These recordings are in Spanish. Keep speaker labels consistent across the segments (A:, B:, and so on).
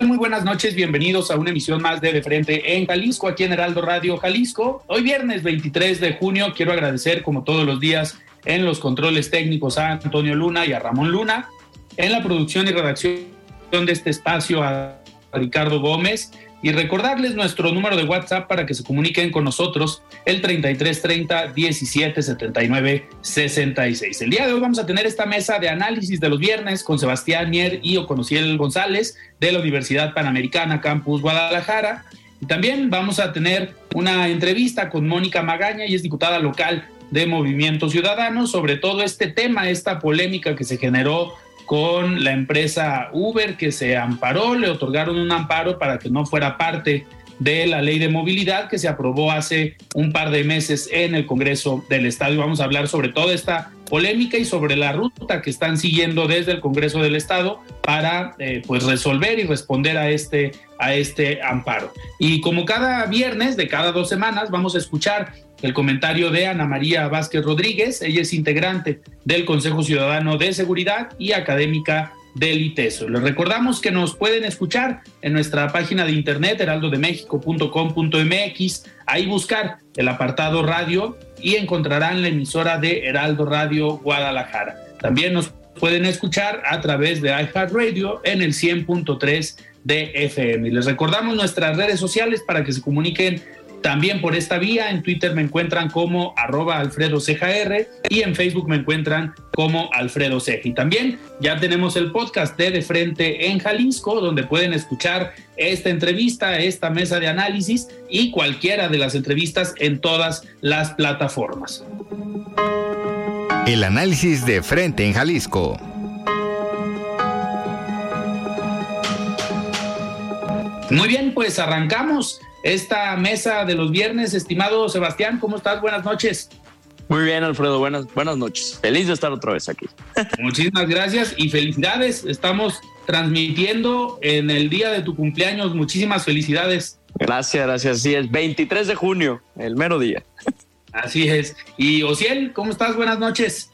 A: Muy buenas noches, bienvenidos a una emisión más de De Frente en Jalisco, aquí en Heraldo Radio Jalisco. Hoy viernes 23 de junio quiero agradecer, como todos los días, en los controles técnicos a Antonio Luna y a Ramón Luna, en la producción y redacción de este espacio a Ricardo Gómez y recordarles nuestro número de WhatsApp para que se comuniquen con nosotros, el 3330 1779 66. El día de hoy vamos a tener esta mesa de análisis de los viernes con Sebastián Mier y Oconociel González de la Universidad Panamericana Campus Guadalajara. Y también vamos a tener una entrevista con Mónica Magaña y es diputada local de Movimiento Ciudadano sobre todo este tema, esta polémica que se generó con la empresa Uber que se amparó, le otorgaron un amparo para que no fuera parte de la ley de movilidad que se aprobó hace un par de meses en el Congreso del Estado. Y vamos a hablar sobre toda esta polémica y sobre la ruta que están siguiendo desde el Congreso del Estado para eh, pues resolver y responder a este, a este amparo. Y como cada viernes de cada dos semanas vamos a escuchar el comentario de Ana María Vázquez Rodríguez. Ella es integrante del Consejo Ciudadano de Seguridad y académica del ITESO. Les recordamos que nos pueden escuchar en nuestra página de internet heraldodemexico.com.mx, ahí buscar el apartado radio y encontrarán la emisora de Heraldo Radio Guadalajara. También nos pueden escuchar a través de iHeartRadio en el 100.3 de FM. Les recordamos nuestras redes sociales para que se comuniquen también por esta vía, en Twitter me encuentran como arroba Alfredo y en Facebook me encuentran como Alfredo Ceja. Y también ya tenemos el podcast de De Frente en Jalisco, donde pueden escuchar esta entrevista, esta mesa de análisis y cualquiera de las entrevistas en todas las plataformas.
B: El análisis de Frente en Jalisco.
A: Muy bien, pues arrancamos esta mesa de los viernes. Estimado Sebastián, ¿cómo estás? Buenas noches.
C: Muy bien, Alfredo, buenas, buenas noches. Feliz de estar otra vez aquí.
A: Muchísimas gracias y felicidades. Estamos transmitiendo en el día de tu cumpleaños. Muchísimas felicidades.
C: Gracias, gracias. Sí, es 23 de junio, el mero día.
A: Así es. Y Ociel, ¿cómo estás? Buenas noches.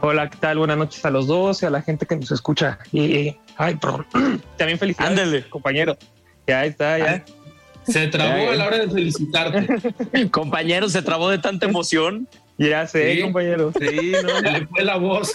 D: Hola, ¿qué tal? Buenas noches a los dos y a la gente que nos escucha. Y, ay, perdón. También felicidades,
C: Ándale.
D: compañero. Ya está, ya.
A: Se trabó a la hora de felicitarte.
C: compañero, se trabó de tanta emoción.
D: Ya sé,
A: Sí.
D: compañero.
A: Sí, no, le fue la voz.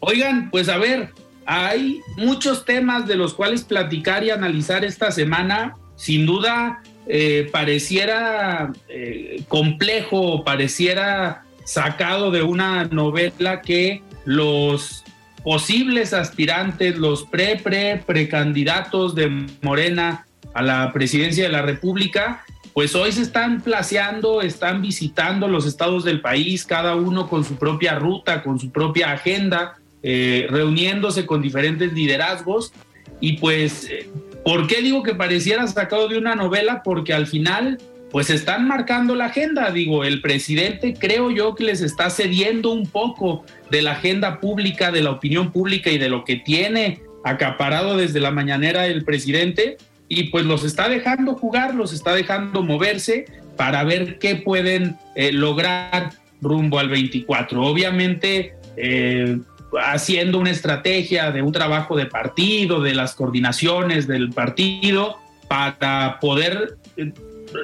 A: Oigan, pues a ver, hay muchos temas de los cuales platicar y analizar esta semana. Sin duda, eh, pareciera eh, complejo, pareciera sacado de una novela que los posibles aspirantes, los pre, pre, precandidatos de Morena a la presidencia de la República, pues hoy se están placeando, están visitando los estados del país, cada uno con su propia ruta, con su propia agenda, eh, reuniéndose con diferentes liderazgos. Y pues, eh, ¿por qué digo que pareciera sacado de una novela? Porque al final, pues están marcando la agenda. Digo, el presidente creo yo que les está cediendo un poco de la agenda pública, de la opinión pública y de lo que tiene acaparado desde la mañanera el presidente y pues los está dejando jugar, los está dejando moverse para ver qué pueden eh, lograr rumbo al 24. Obviamente eh, haciendo una estrategia de un trabajo de partido, de las coordinaciones del partido, para poder eh,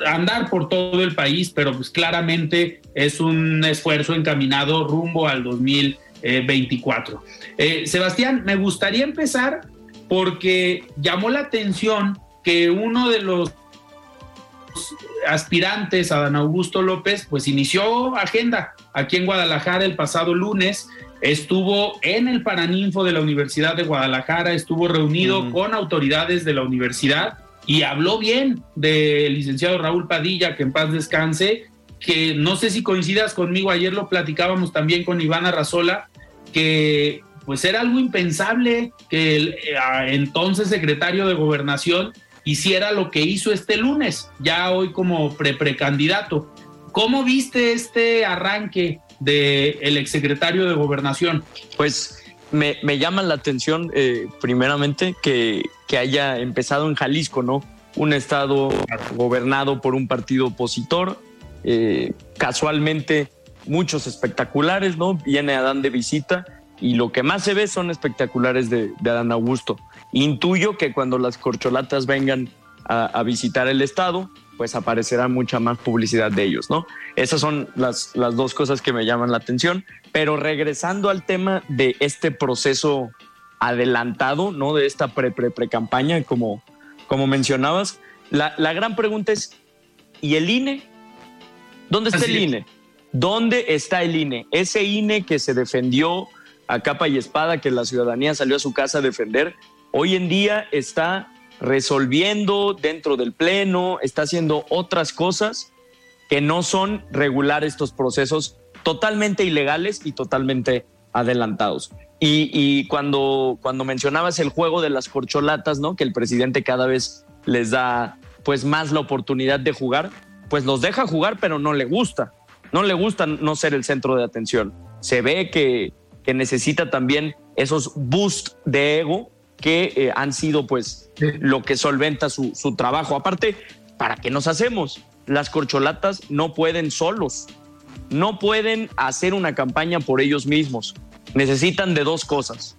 A: andar por todo el país, pero pues claramente es un esfuerzo encaminado rumbo al 2024. Eh, Sebastián, me gustaría empezar porque llamó la atención que uno de los aspirantes, Adán Augusto López, pues inició agenda aquí en Guadalajara el pasado lunes, estuvo en el Paraninfo de la Universidad de Guadalajara, estuvo reunido con autoridades de la universidad y habló bien del licenciado Raúl Padilla, que en paz descanse, que no sé si coincidas conmigo, ayer lo platicábamos también con Ivana Razola, que pues era algo impensable que el eh, entonces secretario de gobernación hiciera lo que hizo este lunes, ya hoy como pre precandidato. ¿Cómo viste este arranque del el exsecretario de gobernación?
C: Pues me, llama la atención, eh, primeramente, que, haya empezado en Jalisco, ¿no? Un estado gobernado por un partido opositor, eh, casualmente muchos espectaculares, ¿no? Viene Adán de visita y lo que más se ve son espectaculares de, Adán Augusto. Intuyo que cuando las corcholatas vengan a, visitar el estado, pues aparecerá mucha más publicidad de ellos, ¿no? Esas son las, las dos cosas que me llaman la atención. Pero regresando al tema de este proceso adelantado, ¿no? De esta pre-pre-pre-campaña, como, como mencionabas, la, la gran pregunta es, ¿y el INE? ¿Dónde está el INE? ¿Dónde está el INE? Ese INE que se defendió a capa y espada, que la ciudadanía salió a su casa a defender, hoy en día está resolviendo dentro del Pleno, está haciendo otras cosas que no son regular estos procesos totalmente ilegales y totalmente adelantados. Y, cuando, cuando mencionabas el juego de las corcholatas, ¿no? Que el presidente cada vez les da pues más la oportunidad de jugar, pues los deja jugar, pero no le gusta. No le gusta no ser el centro de atención. Se ve que, que necesita también esos boosts de ego que eh, han sido pues lo que solventa su, su trabajo. Aparte, ¿para qué nos hacemos? Las corcholatas no pueden solos, no pueden hacer una campaña por ellos mismos. Necesitan de dos cosas,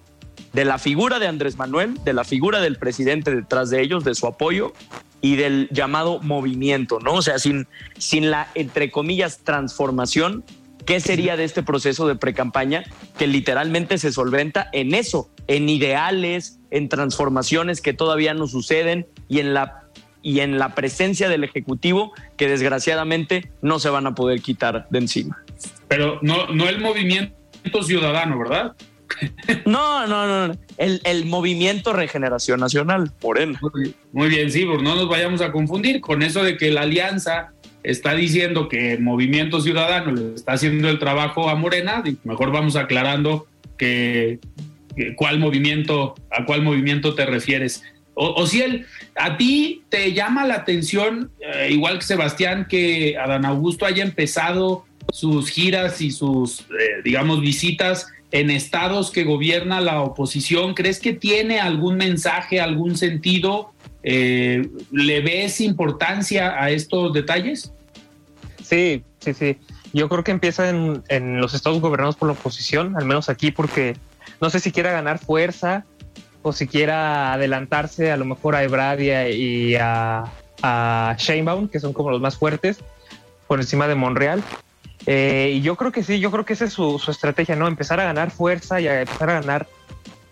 C: de la figura de Andrés Manuel, de la figura del presidente detrás de ellos, de su apoyo y del llamado movimiento, ¿no? O sea, sin, sin la, entre comillas, transformación, ¿qué sería de este proceso de precampaña que literalmente se solventa en eso, en ideales, en transformaciones que todavía no suceden y en la y en la presencia del ejecutivo que desgraciadamente no se van a poder quitar de encima.
A: Pero no, no el movimiento ciudadano, ¿verdad?
C: No, no, no. El, el movimiento Regeneración Nacional, Morena.
A: Muy bien, sí, pues no nos vayamos a confundir con eso de que la alianza está diciendo que Movimiento Ciudadano le está haciendo el trabajo a Morena. Mejor vamos aclarando que, cuál movimiento, a cuál movimiento te refieres. O, si él, a ti te llama la atención, eh, igual que Sebastián, que Adán Augusto haya empezado sus giras y sus, eh, digamos, visitas en estados que gobierna la oposición, ¿crees que tiene algún mensaje, algún sentido? Eh, ¿Le ves importancia a estos detalles?
D: Sí, sí, sí. Yo creo que empieza en, los estados gobernados por la oposición, al menos aquí, porque no sé si quiera ganar fuerza o si quiera adelantarse a lo mejor a Ebradia y a, a que son como los más fuertes, por encima de Monreal. Eh, y yo creo que sí, yo creo que esa es su, estrategia, ¿no? Empezar a ganar fuerza y a empezar a ganar,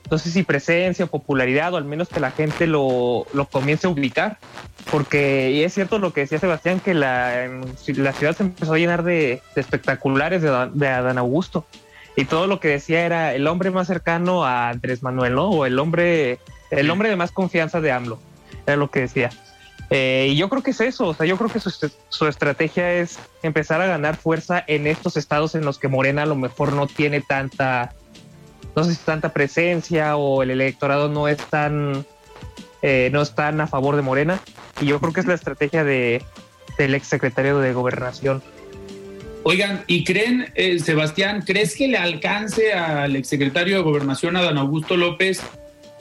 D: no sé si presencia o popularidad, o al menos que la gente lo, lo comience a ubicar. Porque, y es cierto lo que decía Sebastián, que la, la ciudad se empezó a llenar de, espectaculares de, de Adán Augusto. Y todo lo que decía era el hombre más cercano a Andrés Manuel, ¿no? O el hombre, el hombre de más confianza de AMLO. Era lo que decía. Eh, y yo creo que es eso, o sea, yo creo que su, estrategia es empezar a ganar fuerza en estos estados en los que Morena a lo mejor no tiene tanta, no sé si tanta presencia o el electorado no es tan, eh, están a favor de Morena. Y yo creo que es la estrategia de, del exsecretario de Gobernación.
A: Oigan, ¿y creen, eh, Sebastián, crees que le alcance al exsecretario de Gobernación, Adán Augusto López,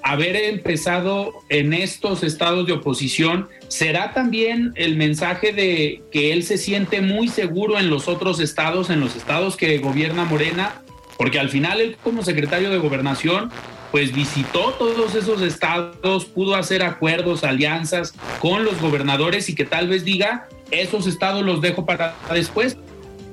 A: haber empezado en estos estados de oposición, ¿será también el mensaje de que él se siente muy seguro en los otros estados, en los estados que gobierna Morena? Porque al final él como secretario de gobernación, pues visitó todos esos estados, pudo hacer acuerdos, alianzas con los gobernadores y que tal vez diga, esos estados los dejo para después,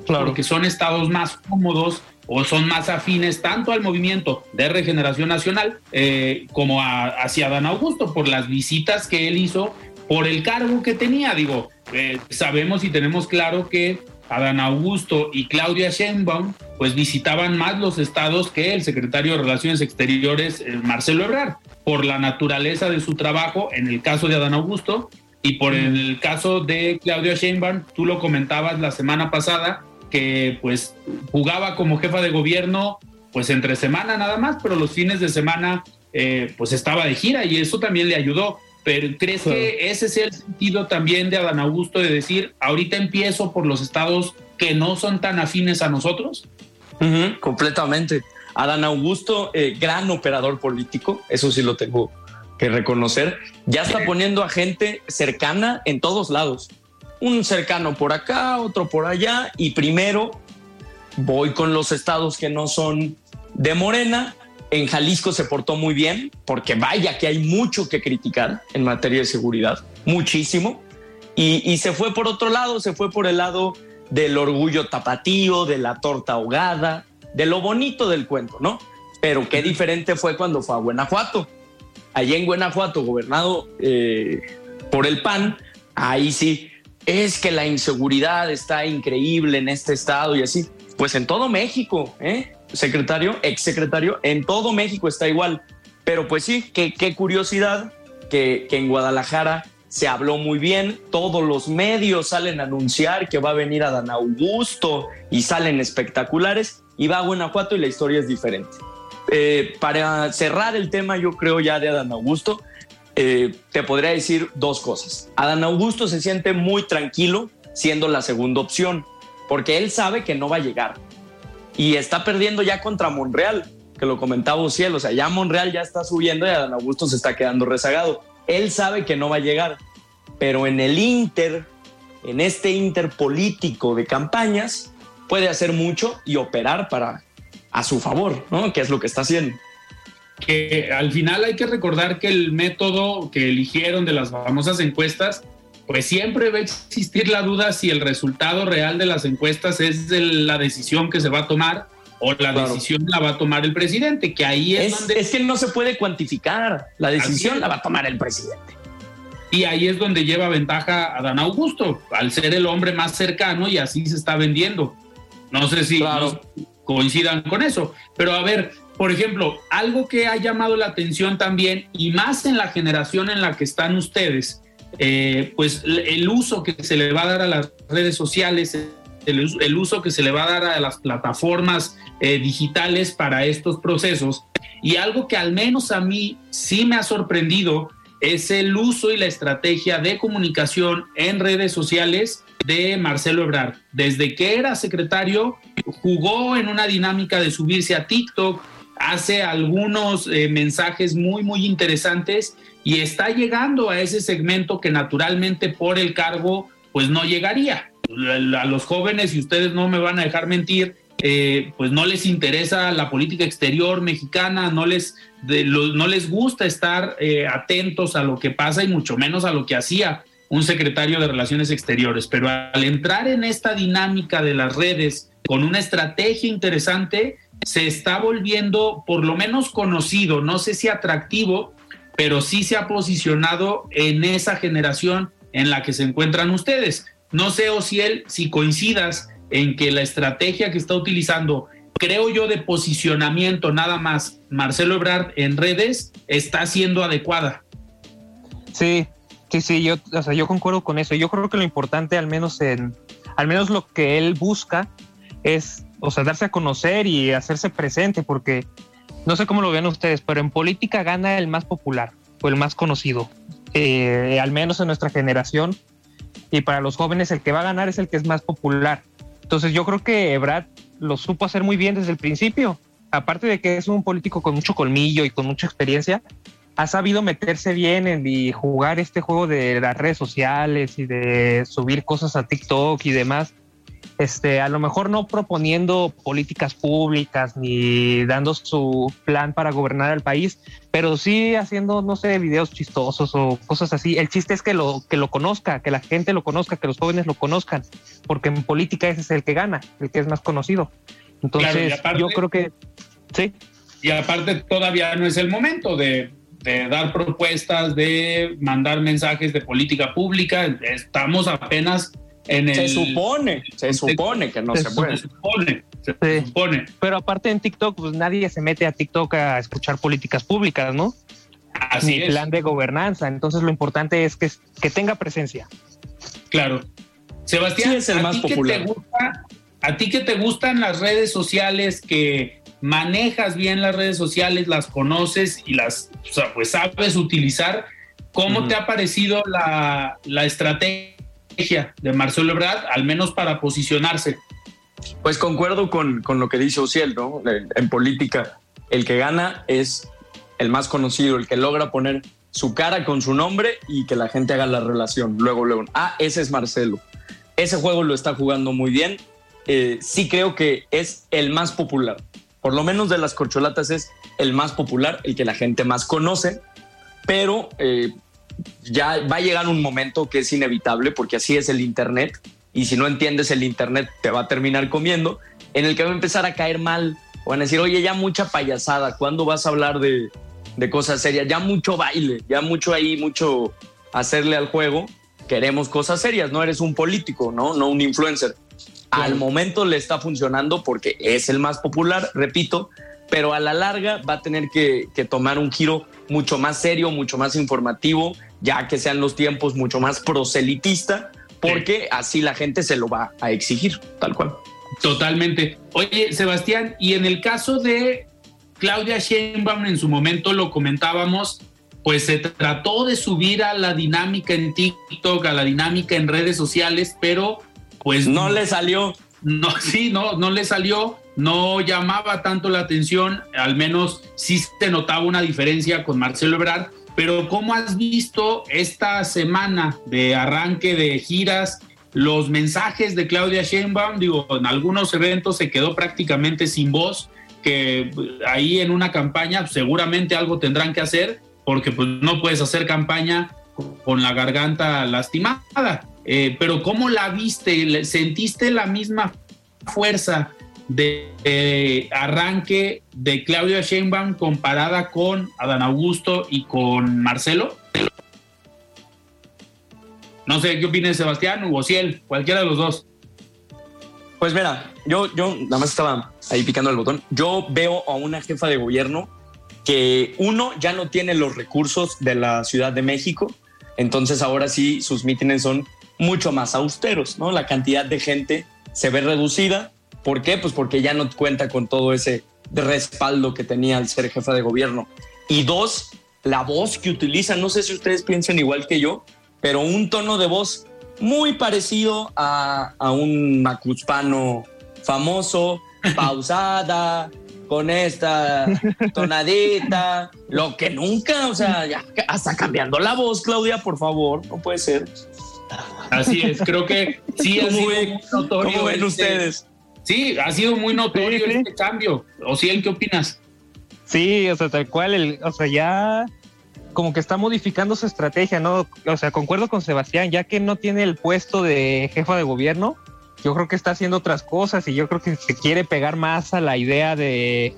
A: claro. porque son estados más cómodos o son más afines tanto al movimiento de regeneración nacional eh, como hacia Dan Augusto por las visitas que él hizo, por el cargo que tenía. Digo, eh, sabemos y tenemos claro que Adán Augusto y Claudia Sheinbaum pues visitaban más los estados que el secretario de Relaciones Exteriores eh, Marcelo Ebrard por la naturaleza de su trabajo en el caso de Adán Augusto y por el caso de Claudia Sheinbaum. Tú lo comentabas la semana pasada que pues jugaba como jefa de gobierno pues entre semana nada más pero los fines de semana eh, pues estaba de gira y eso también le ayudó pero ¿crees que ese es el sentido también de Adán Augusto de decir, ahorita empiezo por los estados que no son tan afines a nosotros?
C: completamente. Adán Augusto, eh, gran operador político, eso sí lo tengo que reconocer, ya está poniendo a gente cercana en todos lados. Un cercano por acá, otro por allá, y primero voy con los estados que no son de Morena en Jalisco se portó muy bien, porque vaya que hay mucho que criticar en materia de seguridad, muchísimo. Y, se fue por otro lado, se fue por el lado del orgullo tapatío, de la torta ahogada, de lo bonito del cuento, ¿no? Pero qué diferente fue cuando fue a Guanajuato. Allí en Guanajuato, gobernado eh, por el PAN, ahí sí, es que la inseguridad está increíble en este estado y así. Pues en todo México, ¿eh? Secretario, ex secretario, en todo México está igual. Pero pues sí, qué, qué curiosidad que, que en Guadalajara se habló muy bien, todos los medios salen a anunciar que va a venir a Dan Augusto y salen espectaculares y va a Guanajuato y la historia es diferente. Eh, para cerrar el tema, yo creo ya de Adán Augusto, eh, te podría decir dos cosas. Adán Augusto se siente muy tranquilo siendo la segunda opción, porque él sabe que no va a llegar y está perdiendo ya contra Monreal, que lo comentaba Cielo, o sea, ya Monreal ya está subiendo y Adán Augusto se está quedando rezagado. Él sabe que no va a llegar, pero en el Inter, en este Inter político de campañas, puede hacer mucho y operar para a su favor, ¿no? Que es lo que está haciendo.
A: Que al final hay que recordar que el método que eligieron de las famosas encuestas pues siempre va a existir la duda si el resultado real de las encuestas es de la decisión que se va a tomar o la decisión la va a tomar el presidente, que ahí es, donde...
C: Es que no se puede cuantificar, la decisión la va a tomar el presidente.
A: Y ahí es donde lleva ventaja a Dan Augusto, al ser el hombre más cercano y así se está vendiendo. No sé si coincidan con eso, pero a ver, por ejemplo, algo que ha llamado la atención también, y más en la generación en la que están ustedes, eh, pues el uso que se le va a dar a las redes sociales, el, uso que se le va a dar a las plataformas eh, digitales para estos procesos. Y algo que al menos a mí sí me ha sorprendido es el uso y la estrategia de comunicación en redes sociales de Marcelo Ebrard. Desde que era secretario, jugó en una dinámica de subirse a TikTok, hace algunos eh, mensajes muy, muy interesantes y está llegando a ese segmento que naturalmente por el cargo pues no llegaría. A los jóvenes, y ustedes no me van a dejar mentir, eh, pues no les interesa la política exterior mexicana, no les, no les gusta estar eh, atentos a lo que pasa y mucho menos a lo que hacía un secretario de Relaciones Exteriores. Pero al entrar en esta dinámica de las redes con una estrategia interesante, se está volviendo por lo menos conocido, no sé si atractivo, pero sí se ha posicionado en esa generación en la que se encuentran ustedes. No sé, Ociel, si coincidas en que la estrategia que está utilizando, creo yo, de posicionamiento nada más Marcelo Ebrard en redes, está siendo adecuada.
D: Sí, sí, sí, yo, o sea, yo concuerdo con eso. Yo creo que lo importante, al menos en, al menos lo que él busca, es, o sea, darse a conocer y hacerse presente, porque no sé cómo lo ven ustedes, pero en política gana el más popular o el más conocido, eh, al menos en nuestra generación. Y para los jóvenes el que va a ganar es el que es más popular. Entonces yo creo que Ebrard lo supo hacer muy bien desde el principio. Aparte de que es un político con mucho colmillo y con mucha experiencia, ha sabido meterse bien en, y jugar este juego de las redes sociales y de subir cosas a TikTok y demás este, a lo mejor no proponiendo políticas públicas ni dando su plan para gobernar el país, pero sí haciendo, no sé, videos chistosos o cosas así. El chiste es que lo, que lo conozca, que la gente lo conozca, que los jóvenes lo conozcan, porque en política ese es el que gana, el que es más conocido. Entonces, yo creo que sí.
A: Y aparte, todavía no es el momento de, de dar propuestas, de mandar mensajes de política pública. Estamos apenas en el.
C: Se supone, se supone que no se, puede.
A: Se supone, se supone.
D: Pero aparte en TikTok, pues nadie se mete a TikTok a escuchar políticas públicas, ¿no?
A: Así
D: Ni plan de gobernanza. Entonces lo importante es que, que tenga presencia.
A: Claro. Sebastián,
C: es el más popular.
A: ¿A ti que te gustan las redes sociales, que manejas bien las redes sociales, las conoces y las pues sabes utilizar? ¿Cómo te ha parecido la, la estrategia de Marcelo Ebrard, al menos para posicionarse?
C: Pues concuerdo con, con lo que dice Ociel, ¿no? En política, el que gana es el más conocido, el que logra poner su cara con su nombre y que la gente haga la relación. Luego, luego, ah, ese es Marcelo. Ese juego lo está jugando muy bien. Eh, sí creo que es el más popular. Por lo menos de las corcholatas es el más popular, el que la gente más conoce, pero eh, ya va a llegar un momento que es inevitable porque así es el Internet y si no entiendes el Internet te va a terminar comiendo, en el que va a empezar a caer mal. Van a decir, oye, ya mucha payasada, ¿cuándo vas a hablar de, de cosas serias? Ya mucho baile, ya mucho ahí, mucho hacerle al juego queremos cosas serias, no eres un político, ¿no? No un influencer. Al momento le está funcionando porque es el más popular, repito, pero a la larga va a tener que, tomar un giro mucho más serio, mucho más informativo, ya que sean los tiempos mucho más proselitista, porque así la gente se lo va a exigir, tal cual.
A: Totalmente. Oye, Sebastián, y en el caso de Claudia Sheinbaum, en su momento lo comentábamos, pues se trató de subir a la dinámica en TikTok, a la dinámica en redes sociales, pero pues
C: no le salió.
A: No, sí, no, no le salió, no llamaba tanto la atención, al menos sí se notaba una diferencia con Marcelo Ebrard, pero ¿cómo has visto esta semana de arranque de giras? Los mensajes de Claudia Sheinbaum, digo, en algunos eventos se quedó prácticamente sin voz, que ahí en una campaña seguramente algo tendrán que hacer, porque pues no puedes hacer campaña con la garganta lastimada. Eh, pero ¿cómo la viste? ¿Sentiste la misma fuerza de arranque de Claudia Sheinbaum comparada con Adán Augusto y con Marcelo? No sé, ¿qué opinas Sebastián o Ciel? Cualquiera de los dos.
C: Pues mira, yo, yo nada más estaba ahí picando el botón. Yo veo a una jefa de gobierno que uno ya no tiene los recursos de la Ciudad de México, entonces ahora sí sus mítines son mucho más austeros, ¿no? La cantidad de gente se ve reducida. ¿Por qué? Pues porque ya no cuenta con todo ese respaldo que tenía al ser jefa de gobierno. Y dos, la voz que utiliza, no sé si ustedes piensan igual que yo, pero un tono de voz muy parecido a, a un macuspano famoso, pausada, con esta tonadita, lo que nunca, o sea, ya hasta cambiando la voz, Claudia, por favor, no puede ser.
A: Así es, creo que sí sido muy notorio.
C: ¿Cómo ven este ustedes?
A: Sí, ha sido muy notorio este cambio. ¿O sí, qué opinas?
D: Sí, o sea, tal cual, o sea, ya como que está modificando su estrategia, ¿no? O sea, concuerdo con Sebastián, ya que no tiene el puesto de jefa de gobierno, yo creo que está haciendo otras cosas y yo creo que se quiere pegar más a la idea de,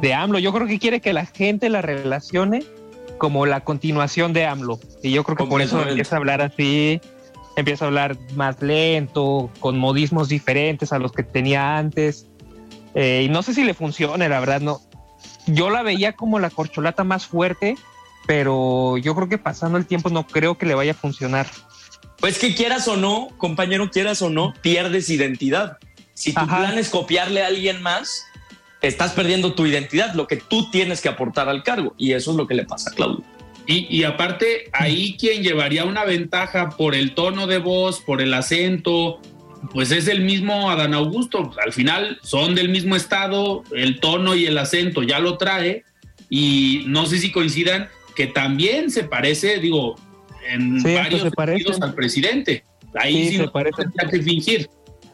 D: de AMLO. Yo creo que quiere que la gente la relacione como la continuación de AMLO. Y yo creo que por eso empieza a hablar así, empieza a hablar más lento, con modismos diferentes a los que tenía antes. Eh, y no sé si le funcione, la verdad, no. Yo la veía como la corcholata más fuerte, pero yo creo que pasando el tiempo no creo que le vaya a funcionar.
C: Pues que quieras o no, compañero, quieras o no, pierdes identidad. Si tu plan es copiarle a alguien más, estás perdiendo tu identidad, lo que tú tienes que aportar al cargo. Y eso es lo que le pasa a Claudio.
A: Y, aparte, ahí quien llevaría una ventaja por el tono de voz, por el acento, pues es el mismo Adán Augusto. Al final son del mismo estado, el tono y el acento ya lo trae. Y no sé si coincidan que también se parece, digo, en varios sentidos al presidente. Ahí sí, se parece. que fingir.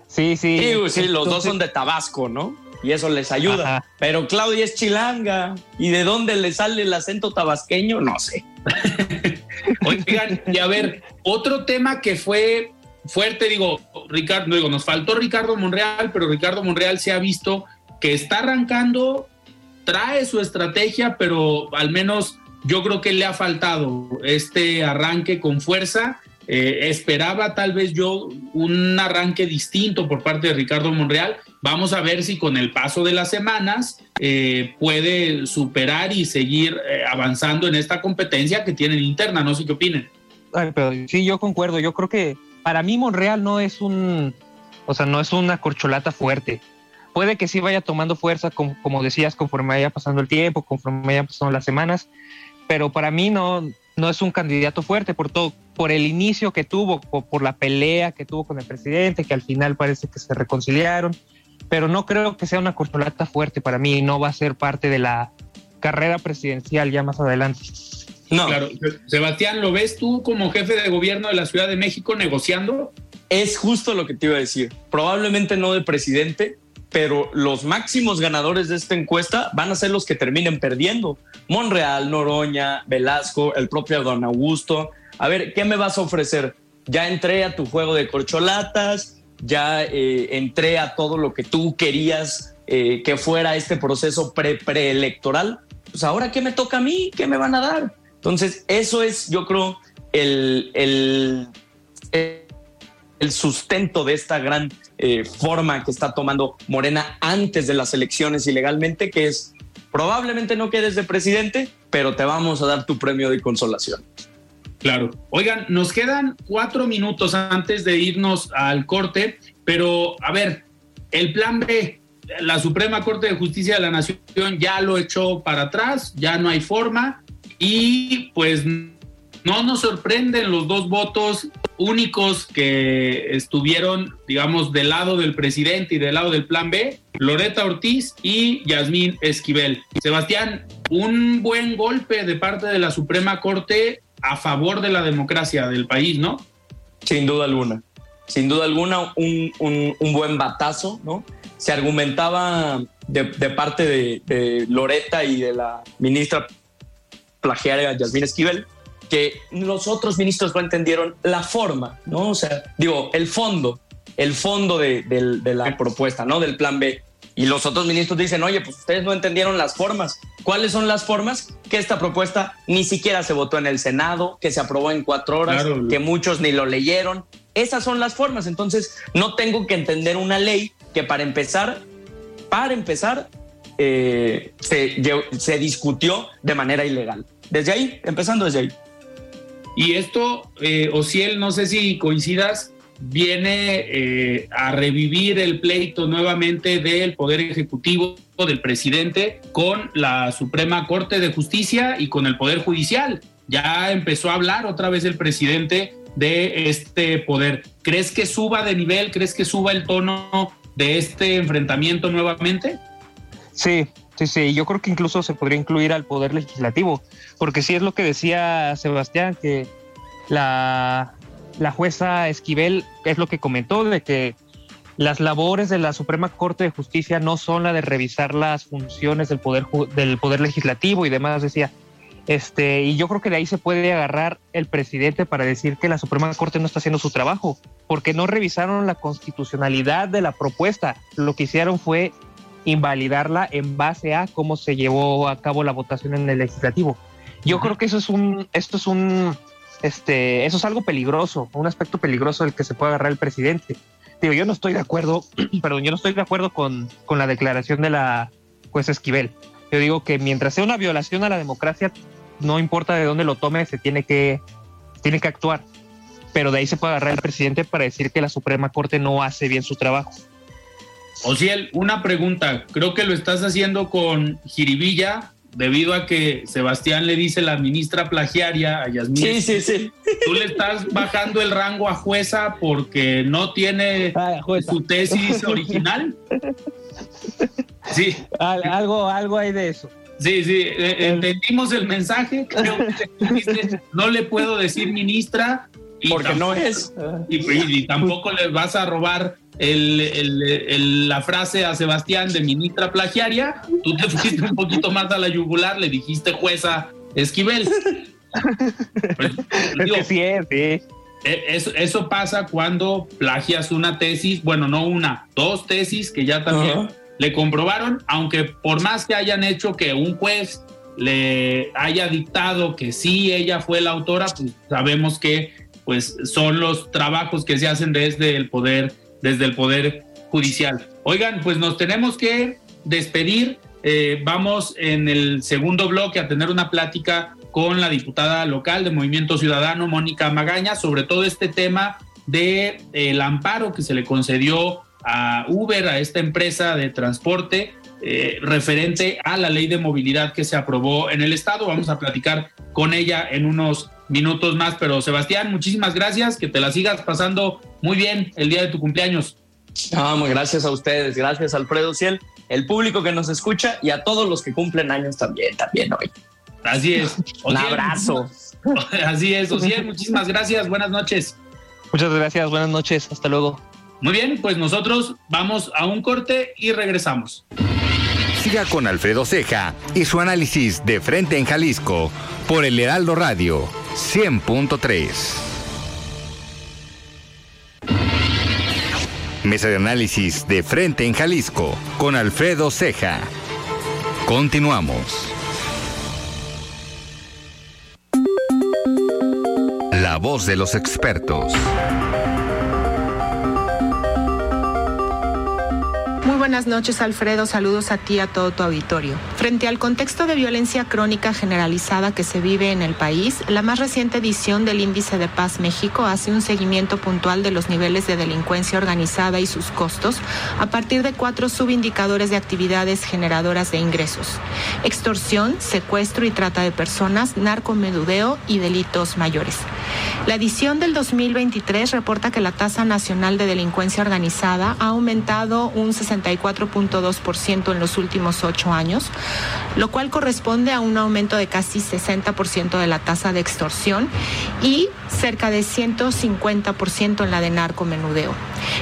D: Sí, sí.
C: Sí, los dos son de Tabasco, ¿no? Y eso les ayuda. Pero Claudia es chilanga. ¿Y de dónde le sale el acento tabasqueño? No sé.
A: Oigan, y a ver, otro tema que fue fuerte, digo, Ricardo, digo, nos faltó Ricardo Monreal, pero Ricardo Monreal se ha visto que está arrancando, trae su estrategia, pero al menos yo creo que le ha faltado este arranque con fuerza. Eh, esperaba tal vez yo un arranque distinto por parte de Ricardo Monreal. Vamos a ver si con el paso de las semanas eh, puede superar y seguir eh, avanzando en esta competencia que tienen interna. No sé qué opinen.
D: sí, yo concuerdo. Yo creo que para mí Monreal no es un, o sea, no es una corcholata fuerte. Puede que sí vaya tomando fuerza, como, como decías, conforme vaya pasando el tiempo, conforme vayan pasando las semanas, pero para mí no, no es un candidato fuerte por todo, por el inicio que tuvo, por, la pelea que tuvo con el presidente, que al final parece que se reconciliaron, pero no creo que sea una corcholata fuerte para mí, no va a ser parte de la carrera presidencial ya más adelante.
A: No. Claro, Sebastián, ¿lo ves tú como jefe de gobierno de la Ciudad de México negociando?
C: Es justo lo que te iba a decir. Probablemente no de presidente, pero los máximos ganadores de esta encuesta van a ser los que terminen perdiendo. Monreal, Noroña, Velasco, el propio Don Augusto. A ver, ¿qué me vas a ofrecer? Ya entré a tu juego de corcholatas, ya eh, entré a todo lo que tú querías eh, que fuera este proceso pre-preelectoral. Pues ahora, ¿qué me toca a mí? ¿Qué me van a dar? Entonces, eso es, yo creo, el, el, el sustento de esta gran eh, forma que está tomando Morena antes de las elecciones ilegalmente, que es probablemente no quedes de presidente, pero te vamos a dar tu premio de consolación.
A: Claro. Oigan, nos quedan cuatro minutos antes de irnos al corte, pero a ver, el plan B, la Suprema Corte de Justicia de la Nación ya lo echó para atrás, ya no hay forma y pues no nos sorprenden los dos votos únicos que estuvieron, digamos, del lado del presidente y del lado del plan B, Loreta Ortiz y Yasmín Esquivel. Sebastián, un buen golpe de parte de la Suprema Corte a favor de la democracia del país, ¿no?
C: Sin duda alguna. Sin duda alguna, un, buen batazo, ¿no? Se argumentaba de, parte de, de Loreta y de la ministra plagiaria Yasmín Esquivel que los otros ministros no entendieron la forma, ¿no? O sea, digo, el fondo, el fondo de, la propuesta, ¿no? Del plan B. Y los otros ministros dicen, oye, pues ustedes no entendieron las formas. ¿Cuáles son las formas? Que esta propuesta ni siquiera se votó en el Senado, que se aprobó en cuatro horas, que muchos ni lo leyeron. Esas son las formas. Entonces, no tengo que entender una ley que para empezar, para empezar, eh, se, se discutió de manera ilegal. Desde ahí, empezando desde ahí.
A: Y esto, eh, Ociel, no sé si coincidas, viene eh, a revivir el pleito nuevamente del Poder Ejecutivo del presidente con la Suprema Corte de Justicia y con el Poder Judicial. Ya empezó a hablar otra vez el presidente de este poder. ¿Crees que suba de nivel? ¿Crees que suba el tono de este enfrentamiento nuevamente?
D: Sí, sí, sí. Yo creo que incluso se podría incluir al Poder Legislativo porque sí es lo que decía Sebastián, que la, jueza Esquivel es lo que comentó, de que las labores de la Suprema Corte de Justicia no son la de revisar las funciones del poder del poder legislativo y demás decía. Este y yo creo que de ahí se puede agarrar el presidente para decir que la Suprema Corte no está haciendo su trabajo porque no revisaron la constitucionalidad de la propuesta. Lo que hicieron fue invalidarla en base a cómo se llevó a cabo la votación en el legislativo. Yo creo que eso es un, esto es un, este, eso es algo peligroso, un aspecto peligroso del que se puede agarrar el presidente. Digo, yo no estoy de acuerdo, perdón, yo no estoy de acuerdo con, con la declaración de la jueza Esquivel. Yo digo que mientras sea una violación a la democracia, no importa de dónde lo tome, se tiene que, tiene que actuar. Pero de ahí se puede agarrar el presidente para decir que la Suprema Corte no hace bien su trabajo.
A: Ociel, una pregunta. Creo que lo estás haciendo con Jiribilla debido a que Sebastián le dice la ministra plagiaria a Yasmín.
C: Sí, sí, sí.
A: Tú le estás bajando el rango a jueza porque no tiene ah, su tesis original.
D: Sí. Algo, algo hay de eso.
A: Sí, sí, eh, entendimos el mensaje. Creo que no le puedo decir ministra.
C: porque no es.
A: y tampoco le vas a robar el, la frase a Sebastián de ministra plagiaria, tú te fuiste un poquito más a la yugular, le dijiste jueza Esquivel.
D: Pues, es sí, sí.
A: E, eso, eso, pasa cuando plagias una tesis, bueno, no una, dos tesis que ya también le comprobaron, aunque por más que hayan hecho que un juez le haya dictado que sí ella fue la autora, pues sabemos que pues son los trabajos que se hacen desde el poder desde el poder judicial. Oigan, pues nos tenemos que despedir. Eh, vamos en el segundo bloque a tener una plática con la diputada local de Movimiento Ciudadano, Mónica Magaña, sobre todo este tema de el amparo que se le concedió a Uber, a esta empresa de transporte, eh, referente a la ley de movilidad que se aprobó en el Estado. Vamos a platicar con ella en unos minutos más, pero Sebastián, muchísimas gracias, que te la sigas pasando muy bien el día de tu cumpleaños.
C: Vamos, gracias a ustedes, gracias Alfredo Ciel, el público que nos escucha y a todos los que cumplen años también, también hoy.
A: Así es.
C: Un abrazo.
A: Así es, Ociel, muchísimas gracias, buenas noches.
D: Muchas gracias, buenas noches, hasta luego.
A: Muy bien, pues nosotros vamos a un corte y regresamos.
B: Siga con Alfredo Ceja y su análisis de frente en Jalisco por el Heraldo Radio 100.3. Mesa de análisis de frente en Jalisco con Alfredo Ceja. Continuamos. La voz de los expertos.
E: Buenas noches, Alfredo. Saludos a ti y a todo tu auditorio. Frente al contexto de violencia crónica generalizada que se vive en el país, la más reciente edición del Índice de Paz México hace un seguimiento puntual de los niveles de delincuencia organizada y sus costos a partir de cuatro subindicadores de actividades generadoras de ingresos. Extorsión, secuestro y trata de personas, narcomedudeo y delitos mayores. La edición del 2023 reporta que la tasa nacional de delincuencia organizada ha aumentado un 64 4.2% en los últimos ocho años, lo cual corresponde a un aumento de casi 60% de la tasa de extorsión y cerca de 150% en la de narcomenudeo.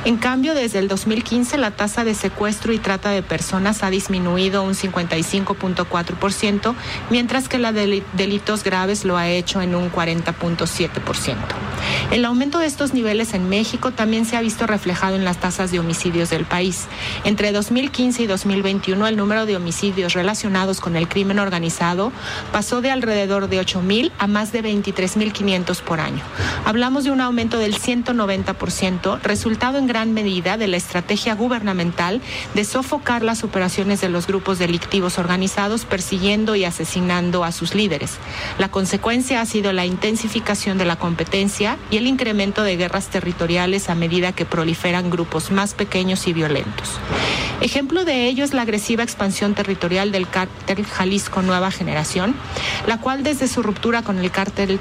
E: En cambio, desde el 2015 la tasa de secuestro y trata de personas ha disminuido un 55.4%, mientras que la de delitos graves lo ha hecho en un 40.7%. El aumento de estos niveles en México también se ha visto reflejado en las tasas de homicidios del país. Entre 2015 y 2021 el número de homicidios relacionados con el crimen organizado pasó de alrededor de 8.000 a más de 23.500 por año. Hablamos de un aumento del 190%, resultado en gran medida de la estrategia gubernamental de sofocar las operaciones de los grupos delictivos organizados persiguiendo y asesinando a sus líderes. La consecuencia ha sido la intensificación de la competencia y el incremento de guerras territoriales a medida que proliferan grupos más pequeños y violentos. Ejemplo de ello es la agresiva expansión territorial del cártel Jalisco Nueva Generación, la cual desde su ruptura con el cártel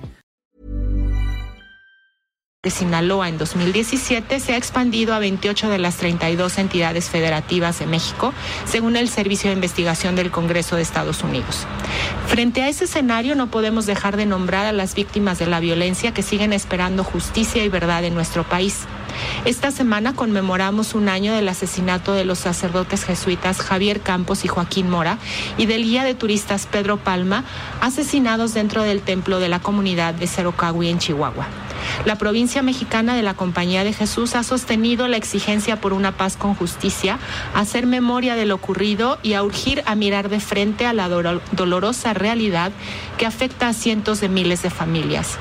E: de Sinaloa en 2017 se ha expandido a 28 de las 32 entidades federativas de México, según el Servicio de Investigación del Congreso de Estados Unidos. Frente a ese escenario no podemos dejar de nombrar a las víctimas de la violencia que siguen esperando justicia y verdad en nuestro país. Esta semana conmemoramos un año del asesinato de los sacerdotes jesuitas Javier Campos y Joaquín Mora y del guía de turistas Pedro Palma, asesinados dentro del templo de la comunidad de Cerocagui en Chihuahua. La provincia mexicana de la Compañía de Jesús ha sostenido la exigencia por una paz con justicia, hacer memoria de lo ocurrido y a urgir a mirar de frente a la dolorosa realidad que afecta a cientos de miles de familias.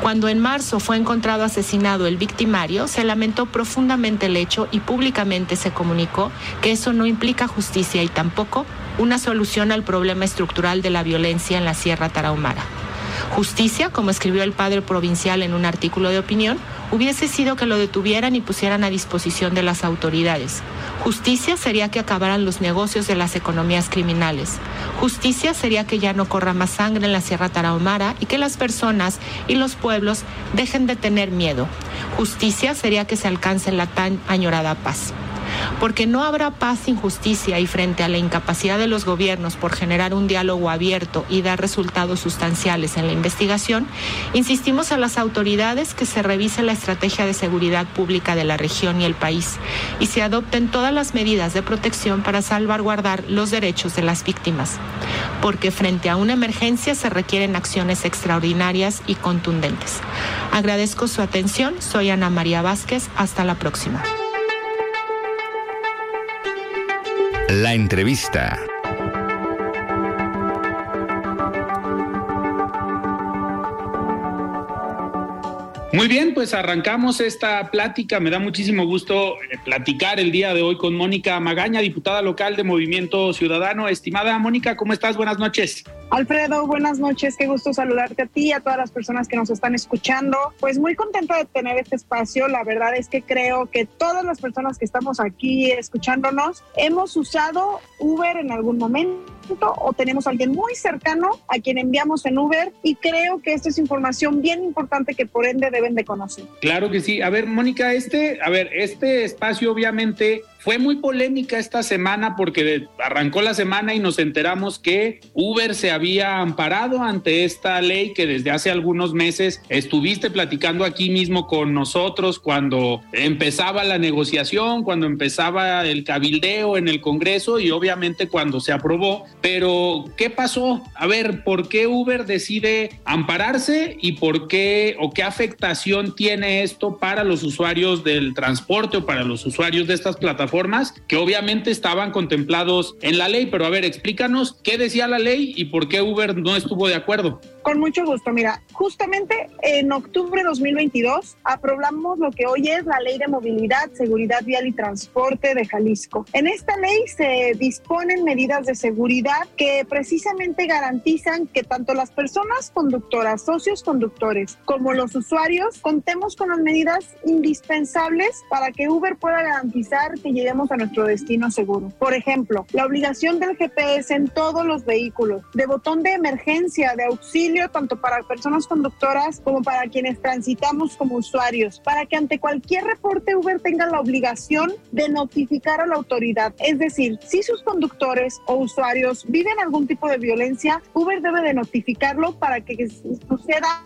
E: Cuando en marzo fue encontrado asesinado el victimario, se lamentó profundamente el hecho y públicamente se comunicó que eso no implica justicia y tampoco una solución al problema estructural de la violencia en la Sierra Tarahumara. Justicia, como escribió el padre provincial en un artículo de opinión, hubiese sido que lo detuvieran y pusieran a disposición de las autoridades. Justicia sería que acabaran los negocios de las economías criminales. Justicia sería que ya no corra más sangre en la Sierra Tarahumara y que las personas y los pueblos dejen de tener miedo. Justicia sería que se alcance la tan añorada paz porque no habrá paz sin justicia y frente a la incapacidad de los gobiernos por generar un diálogo abierto y dar resultados sustanciales en la investigación, insistimos a las autoridades que se revise la estrategia de seguridad pública de la región y el país y se adopten todas las medidas de protección para salvaguardar los derechos de las víctimas, porque frente a una emergencia se requieren acciones extraordinarias y contundentes. Agradezco su atención, soy Ana María Vázquez, hasta la próxima.
B: La entrevista.
A: Muy bien, pues arrancamos esta plática. Me da muchísimo gusto eh, platicar el día de hoy con Mónica Magaña, diputada local de Movimiento Ciudadano. Estimada Mónica, ¿cómo estás? Buenas noches.
F: Alfredo, buenas noches. Qué gusto saludarte a ti y a todas las personas que nos están escuchando. Pues muy contenta de tener este espacio. La verdad es que creo que todas las personas que estamos aquí escuchándonos hemos usado Uber en algún momento o tenemos a alguien muy cercano a quien enviamos en Uber y creo que esto es información bien importante que por ende deben de conocer.
A: Claro que sí. A ver, Mónica, este, a ver, este espacio obviamente fue muy polémica esta semana porque arrancó la semana y nos enteramos que Uber se había amparado ante esta ley que desde hace algunos meses estuviste platicando aquí mismo con nosotros cuando empezaba la negociación, cuando empezaba el cabildeo en el Congreso y obviamente cuando se aprobó. Pero, ¿qué pasó? A ver, ¿por qué Uber decide ampararse y por qué o qué afectación tiene esto para los usuarios del transporte o para los usuarios de estas plataformas? Que obviamente estaban contemplados en la ley. Pero a ver, explícanos qué decía la ley y por qué Uber no estuvo de acuerdo.
F: Con mucho gusto. Mira, justamente en octubre de 2022 aprobamos lo que hoy es la Ley de Movilidad, Seguridad Vial y Transporte de Jalisco. En esta ley se disponen medidas de seguridad que precisamente garantizan que tanto las personas conductoras, socios conductores, como los usuarios contemos con las medidas indispensables para que Uber pueda garantizar que lleguemos a nuestro destino seguro. Por ejemplo, la obligación del GPS en todos los vehículos, de botón de emergencia, de auxilio tanto para personas conductoras como para quienes transitamos como usuarios, para que ante cualquier reporte Uber tenga la obligación de notificar a la autoridad. Es decir, si sus conductores o usuarios viven algún tipo de violencia, Uber debe de notificarlo para que suceda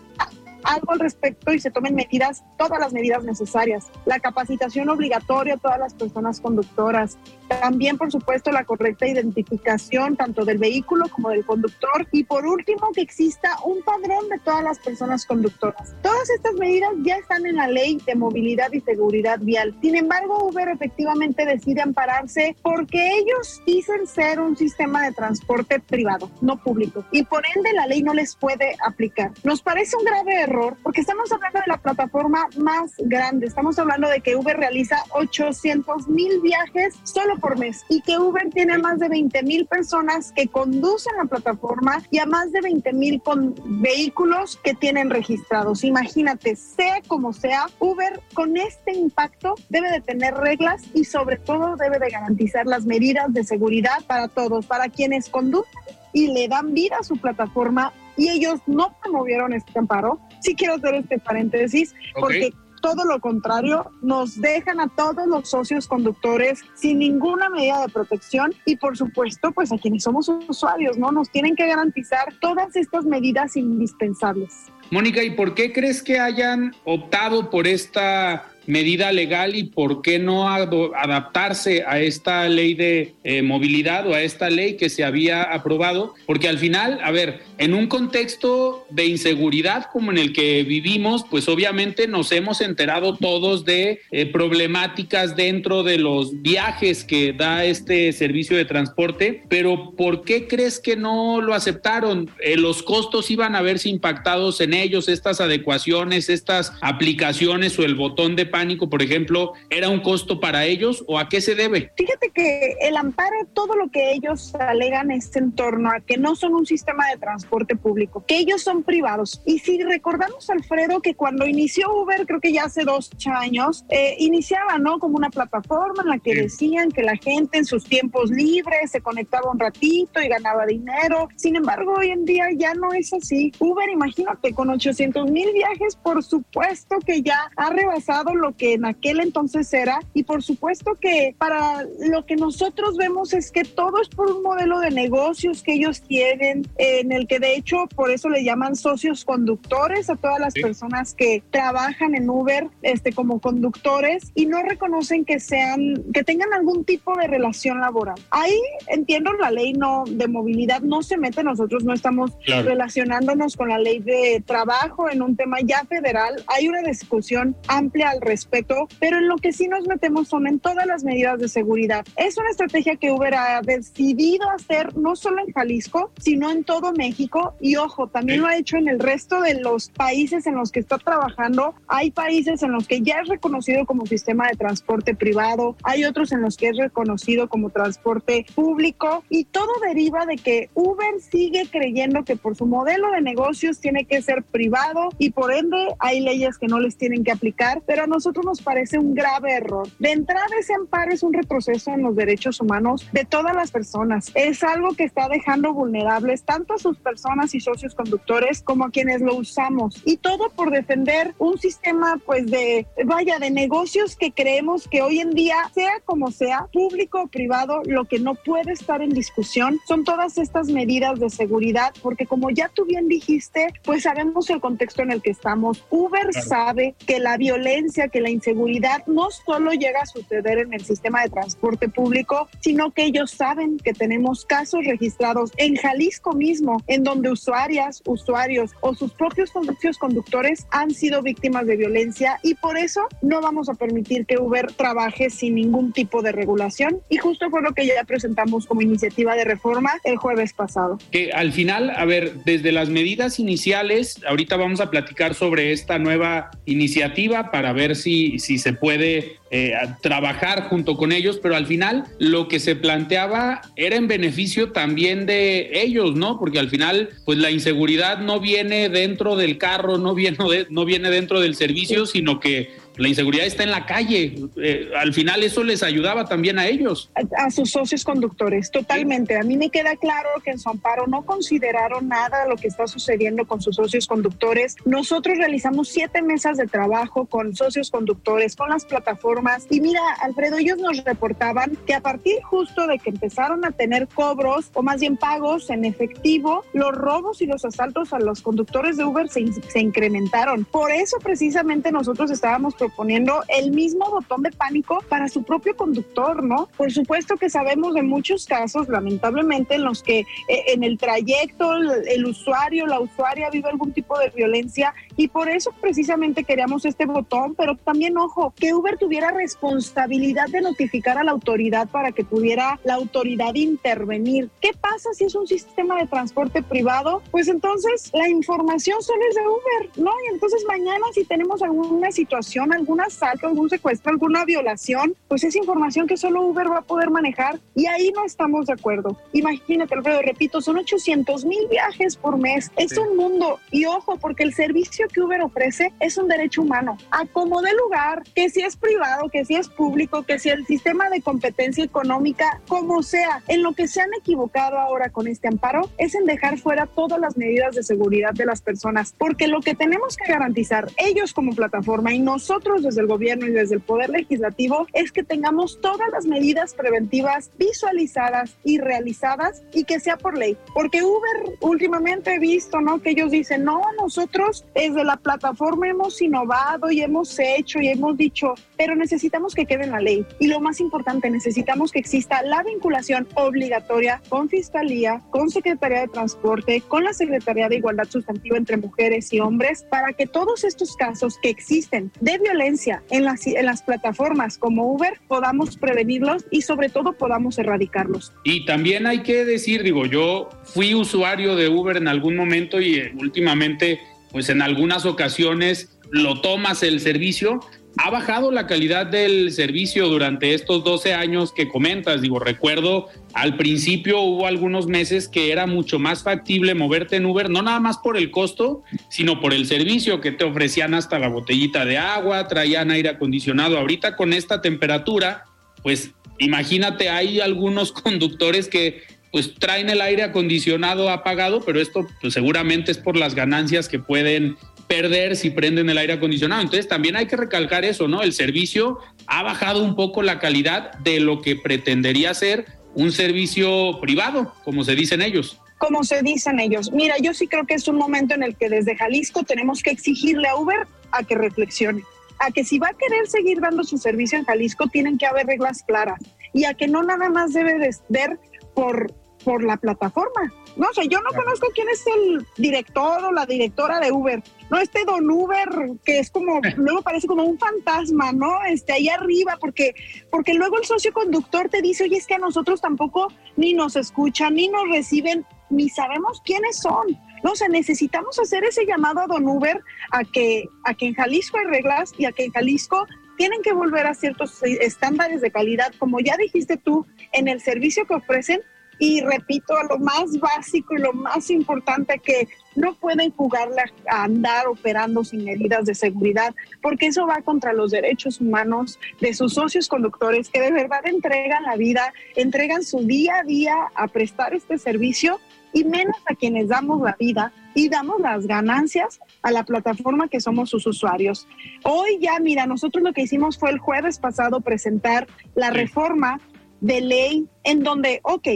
F: algo al respecto y se tomen medidas, todas las medidas necesarias. La capacitación obligatoria a todas las personas conductoras. También, por supuesto, la correcta identificación tanto del vehículo como del conductor. Y por último, que exista un padrón de todas las personas conductoras. Todas estas medidas ya están en la ley de movilidad y seguridad vial. Sin embargo, Uber efectivamente decide ampararse porque ellos dicen ser un sistema de transporte privado, no público. Y por ende la ley no les puede aplicar. Nos parece un grave error porque estamos hablando de la plataforma más grande. Estamos hablando de que Uber realiza 800 mil viajes solo por mes y que Uber tiene más de 20 mil personas que conducen la plataforma y a más de 20 mil con vehículos que tienen registrados. Imagínate, sea como sea, Uber con este impacto debe de tener reglas y sobre todo debe de garantizar las medidas de seguridad para todos, para quienes conducen y le dan vida a su plataforma y ellos no promovieron este amparo. Sí quiero hacer este paréntesis porque todo lo contrario, nos dejan a todos los socios conductores sin ninguna medida de protección y por supuesto, pues a quienes somos usuarios, ¿no? Nos tienen que garantizar todas estas medidas indispensables.
A: Mónica, ¿y por qué crees que hayan optado por esta medida legal y por qué no adaptarse a esta ley de eh, movilidad o a esta ley que se había aprobado, porque al final, a ver, en un contexto de inseguridad como en el que vivimos, pues obviamente nos hemos enterado todos de eh, problemáticas dentro de los viajes que da este servicio de transporte, pero ¿por qué crees que no lo aceptaron? Eh, los costos iban a verse impactados en ellos, estas adecuaciones, estas aplicaciones o el botón de pánico, por ejemplo, ¿era un costo para ellos o a qué se debe?
F: Fíjate que el amparo, todo lo que ellos alegan es en torno a que no son un sistema de transporte público, que ellos son privados. Y si recordamos, Alfredo, que cuando inició Uber, creo que ya hace dos años, eh, iniciaba, ¿no? Como una plataforma en la que decían que la gente en sus tiempos libres se conectaba un ratito y ganaba dinero. Sin embargo, hoy en día ya no es así. Uber, imagínate, con 800 mil viajes, por supuesto que ya ha rebasado lo que en aquel entonces era. Y por supuesto que para lo que nosotros vemos es que todo es por un modelo de negocios que ellos tienen, en el que de hecho por eso le llaman socios conductores a todas las personas que trabajan en Uber este, como conductores y no reconocen que sean, que tengan algún tipo de relación laboral. Ahí entiendo la ley no de movilidad no se mete, nosotros no estamos relacionándonos con la ley de trabajo en un tema ya federal. Hay una discusión amplia al respecto, pero en lo que sí nos metemos son en todas las medidas de seguridad. Es una estrategia que Uber ha decidido hacer no solo en Jalisco, sino en todo México y ojo, también lo ha hecho en el resto de los países en los que está trabajando. Hay países en los que ya es reconocido como sistema de transporte privado, hay otros en los que es reconocido como transporte público y todo deriva de que Uber sigue creyendo que por su modelo de negocios tiene que ser privado y por ende hay leyes que no les tienen que aplicar, pero a nosotros nos parece un grave error. De entrada ese amparo es un retroceso en los derechos humanos de todas las personas. Es algo que está dejando vulnerables tanto a sus personas y socios conductores como a quienes lo usamos y todo por defender un sistema pues de vaya de negocios que creemos que hoy en día sea como sea público o privado lo que no puede estar en discusión son todas estas medidas de seguridad porque como ya tú bien dijiste pues sabemos el contexto en el que estamos Uber sabe que la violencia que la inseguridad no solo llega a suceder en el sistema de transporte público sino que ellos saben que tenemos casos registrados en Jalisco mismo en donde usuarias usuarios o sus propios conductores han sido víctimas de violencia y por eso no vamos a permitir que Uber trabaje sin ningún tipo de regulación y justo fue lo que ya presentamos como iniciativa de reforma el jueves pasado.
A: Que al final, a ver, desde las medidas iniciales, ahorita vamos a platicar sobre esta nueva iniciativa para ver si, si se puede eh, trabajar junto con ellos, pero al final lo que se planteaba era en beneficio también de ellos, ¿no? Porque al final, pues la inseguridad no viene dentro del carro, no viene, no viene dentro del servicio, sino que la inseguridad está en la calle. Eh, al final eso les ayudaba también a ellos.
F: A, sus socios conductores, totalmente. A mí me queda claro que en su amparo no consideraron nada lo que está sucediendo con sus socios conductores. Nosotros realizamos siete mesas de trabajo con socios conductores, con las plataformas. Y mira, Alfredo, ellos nos reportaban que a partir justo de que empezaron a tener cobros o más bien pagos en efectivo, los robos y los asaltos a los conductores de Uber se, se incrementaron. Por eso precisamente nosotros estábamos poniendo el mismo botón de pánico para su propio conductor, ¿no? Por supuesto que sabemos de muchos casos, lamentablemente, en los que eh, en el trayecto el, usuario, la usuaria vive algún tipo de violencia y por eso precisamente queríamos este botón, pero también, ojo, que Uber tuviera responsabilidad de notificar a la autoridad para que pudiera la autoridad intervenir. ¿Qué pasa si es un sistema de transporte privado? Pues entonces la información solo es de Uber, ¿no? Y entonces mañana si tenemos alguna situación, algún asalto, algún secuestro, alguna violación, pues es información que solo Uber va a poder manejar y ahí no estamos de acuerdo. Imagínate, Alfredo, repito, son 800 mil viajes por mes. Es un mundo y ojo, porque el servicio que Uber ofrece es un derecho humano. A como de lugar, que si es privado, que si es público, que si el sistema de competencia económica, como sea, en lo que se han equivocado ahora con este amparo es en dejar fuera todas las medidas de seguridad de las personas, porque lo que tenemos que garantizar ellos como plataforma y nosotros nosotros desde el gobierno y desde el Poder Legislativo es que tengamos todas las medidas preventivas visualizadas y realizadas y que sea por ley. Porque Uber últimamente he visto, ¿no? Que ellos dicen, no, nosotros desde la plataforma hemos innovado y hemos hecho y hemos dicho, pero necesitamos que quede en la ley. Y lo más importante, necesitamos que exista la vinculación obligatoria con Fiscalía, con Secretaría de Transporte, con la Secretaría de Igualdad Sustantiva entre mujeres y hombres, para que todos estos casos que existen de violencia en las, en las plataformas como Uber podamos prevenirlos y sobre todo podamos erradicarlos.
A: Y también hay que decir, digo, yo fui usuario de Uber en algún momento y eh, últimamente, pues en algunas ocasiones lo tomas el servicio, ha bajado la calidad del servicio durante estos 12 años que comentas. Digo, recuerdo al principio hubo algunos meses que era mucho más factible moverte en Uber, no nada más por el costo, sino por el servicio que te ofrecían hasta la botellita de agua, traían aire acondicionado. Ahorita con esta temperatura, pues imagínate, hay algunos conductores que pues traen el aire acondicionado apagado, pero esto pues, seguramente es por las ganancias que pueden perder si prenden el aire acondicionado. Entonces también hay que recalcar eso, ¿no? El servicio ha bajado un poco la calidad de lo que pretendería ser un servicio privado, como se dicen ellos.
F: Como se dicen ellos. Mira, yo sí creo que es un momento en el que desde Jalisco tenemos que exigirle a Uber a que reflexione, a que si va a querer seguir dando su servicio en Jalisco, tienen que haber reglas claras y a que no nada más debe de ver por, por la plataforma. No sé, yo no conozco quién es el director o la directora de Uber. No, este Don Uber, que es como, luego parece como un fantasma, ¿no? Este, ahí arriba, porque, porque luego el socio conductor te dice, oye, es que a nosotros tampoco ni nos escuchan, ni nos reciben, ni sabemos quiénes son. No, o sea, necesitamos hacer ese llamado a Don Uber a que, a que en Jalisco hay reglas y a que en Jalisco tienen que volver a ciertos estándares de calidad, como ya dijiste tú, en el servicio que ofrecen, y repito, a lo más básico y lo más importante que no pueden jugarle a andar operando sin medidas de seguridad, porque eso va contra los derechos humanos de sus socios conductores que de verdad entregan la vida, entregan su día a día a prestar este servicio y menos a quienes damos la vida y damos las ganancias a la plataforma que somos sus usuarios. Hoy ya, mira, nosotros lo que hicimos fue el jueves pasado presentar la reforma de ley en donde, ok,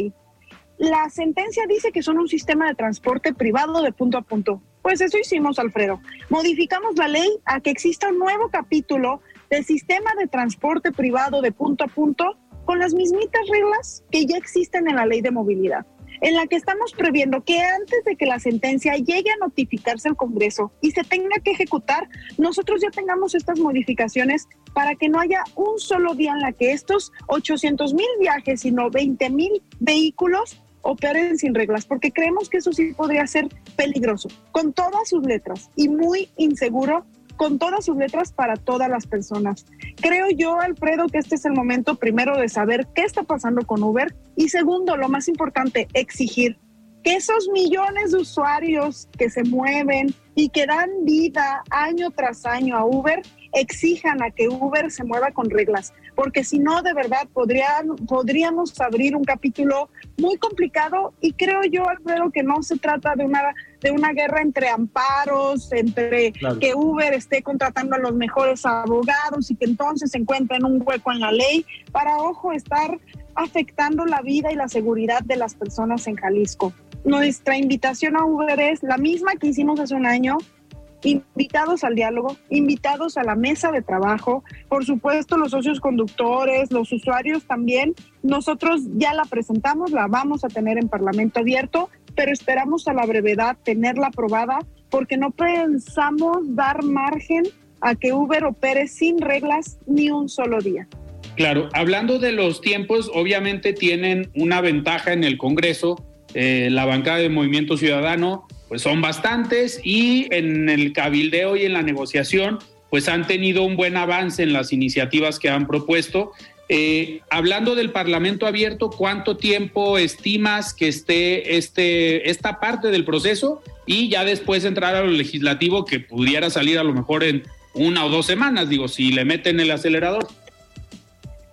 F: la sentencia dice que son un sistema de transporte privado de punto a punto. Pues eso hicimos, Alfredo. Modificamos la ley a que exista un nuevo capítulo del sistema de transporte privado de punto a punto con las mismitas reglas que ya existen en la ley de movilidad en la que estamos previendo que antes de que la sentencia llegue a notificarse al Congreso y se tenga que ejecutar, nosotros ya tengamos estas modificaciones para que no haya un solo día en la que estos 800 mil viajes, sino 20 mil vehículos operen sin reglas, porque creemos que eso sí podría ser peligroso, con todas sus letras y muy inseguro con todas sus letras para todas las personas. Creo yo, Alfredo, que este es el momento primero de saber qué está pasando con Uber y segundo, lo más importante, exigir que esos millones de usuarios que se mueven y que dan vida año tras año a Uber exijan a que Uber se mueva con reglas, porque si no, de verdad, podrían, podríamos abrir un capítulo muy complicado y creo yo, Alfredo, que no se trata de una, de una guerra entre amparos, entre que Uber esté contratando a los mejores abogados y que entonces se encuentren un hueco en la ley para, ojo, estar afectando la vida y la seguridad de las personas en Jalisco. Nuestra invitación a Uber es la misma que hicimos hace un año, invitados al diálogo, invitados a la mesa de trabajo, por supuesto los socios conductores, los usuarios también. Nosotros ya la presentamos, la vamos a tener en Parlamento abierto, pero esperamos a la brevedad tenerla aprobada porque no pensamos dar margen a que Uber opere sin reglas ni un solo día.
A: Claro, hablando de los tiempos, obviamente tienen una ventaja en el Congreso, eh, la bancada de Movimiento Ciudadano pues son bastantes y en el cabildeo y en la negociación pues han tenido un buen avance en las iniciativas que han propuesto. Eh, hablando del Parlamento abierto, ¿cuánto tiempo estimas que esté este, esta parte del proceso y ya después entrar a lo legislativo que pudiera salir a lo mejor en una o dos semanas, digo, si le meten el acelerador?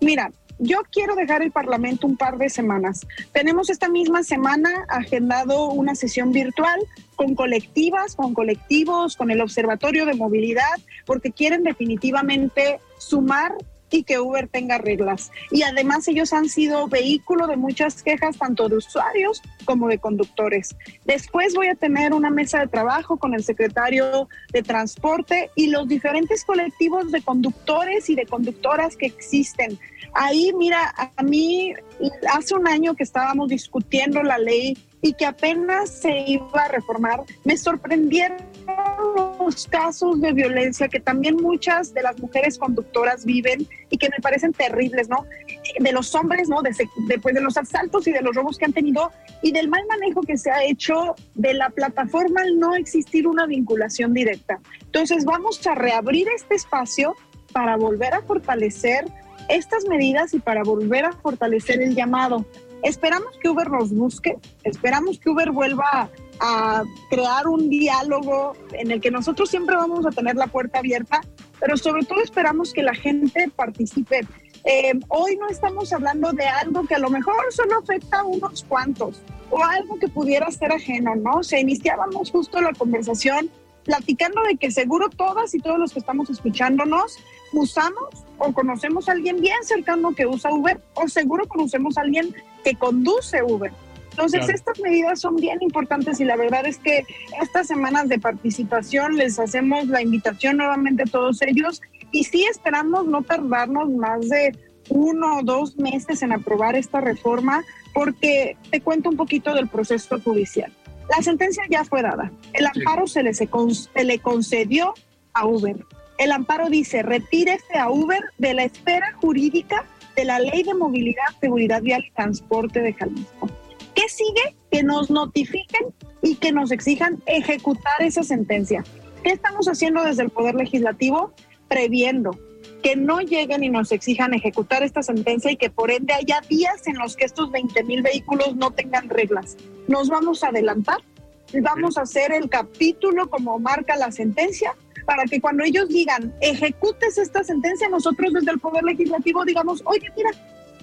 F: Mira, yo quiero dejar el Parlamento un par de semanas. Tenemos esta misma semana agendado una sesión virtual con colectivas, con colectivos, con el Observatorio de Movilidad, porque quieren definitivamente sumar y que Uber tenga reglas. Y además ellos han sido vehículo de muchas quejas tanto de usuarios como de conductores. Después voy a tener una mesa de trabajo con el secretario de Transporte y los diferentes colectivos de conductores y de conductoras que existen. Ahí, mira, a mí hace un año que estábamos discutiendo la ley y que apenas se iba a reformar, me sorprendieron los casos de violencia que también muchas de las mujeres conductoras viven y que me parecen terribles, ¿no? De los hombres, ¿no? Después de, los asaltos y de los robos que han tenido y del mal manejo que se ha hecho de la plataforma al no existir una vinculación directa. Entonces vamos a reabrir este espacio para volver a fortalecer estas medidas y para volver a fortalecer el llamado. Esperamos que Uber nos busque, esperamos que Uber vuelva a crear un diálogo en el que nosotros siempre vamos a tener la puerta abierta, pero sobre todo esperamos que la gente participe. Eh, hoy no estamos hablando de algo que a lo mejor solo afecta a unos cuantos o algo que pudiera ser ajeno, ¿no? Se iniciábamos justo la conversación platicando de que seguro todas y todos los que estamos escuchándonos usamos o conocemos a alguien bien cercano que usa Uber o seguro conocemos a alguien que conduce Uber. Entonces, estas medidas son bien importantes y la verdad es que estas semanas de participación les hacemos la invitación nuevamente a todos ellos y sí esperamos no tardarnos más de uno o dos meses en aprobar esta reforma porque te cuento un poquito del proceso judicial. La sentencia ya fue dada. El amparo se le, se le concedió a Uber. El amparo dice, retírese a Uber de la esfera jurídica de la Ley de Movilidad, Seguridad Vial y Transporte de Jalisco. ¿Qué sigue? Que nos notifiquen y que nos exijan ejecutar esa sentencia. ¿Qué estamos haciendo desde el Poder Legislativo? Previendo que no lleguen y nos exijan ejecutar esta sentencia y que por ende haya días en los que estos 20 mil vehículos no tengan reglas. Nos vamos a adelantar, vamos a hacer el capítulo como marca la sentencia para que cuando ellos digan ejecutes esta sentencia, nosotros desde el Poder Legislativo digamos, oye, mira,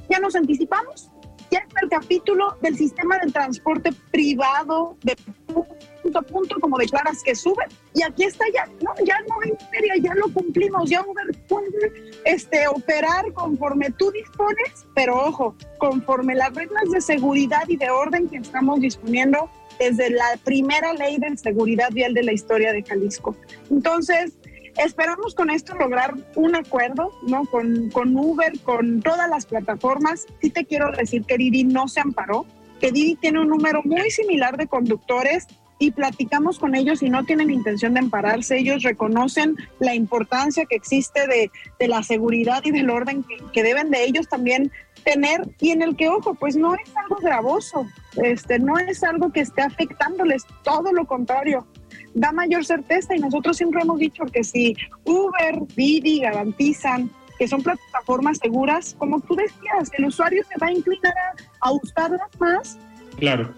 F: ya nos anticipamos, ya está el capítulo del sistema del transporte privado de punto a punto, como declaras que sube. Y aquí está ya, no, ya no hay feria, ya lo cumplimos, ya Uber puede este, operar conforme tú dispones, pero ojo, conforme las reglas de seguridad y de orden que estamos disponiendo desde la primera ley de seguridad vial de la historia de Jalisco. Entonces, Esperamos con esto lograr un acuerdo, ¿no? Con, con Uber, con todas las plataformas. Sí te quiero decir que Didi no se amparó, que Didi tiene un número muy similar de conductores y platicamos con ellos y no tienen intención de ampararse. Ellos reconocen la importancia que existe de, de la seguridad y del orden que, que, deben de ellos también tener y en el que, ojo, pues no es algo gravoso, este, no es algo que esté afectándoles, todo lo contrario da mayor certeza y nosotros siempre hemos dicho que si Uber, Didi garantizan que son plataformas seguras, como tú decías, el usuario se va a inclinar a, usarlas más.
A: Claro.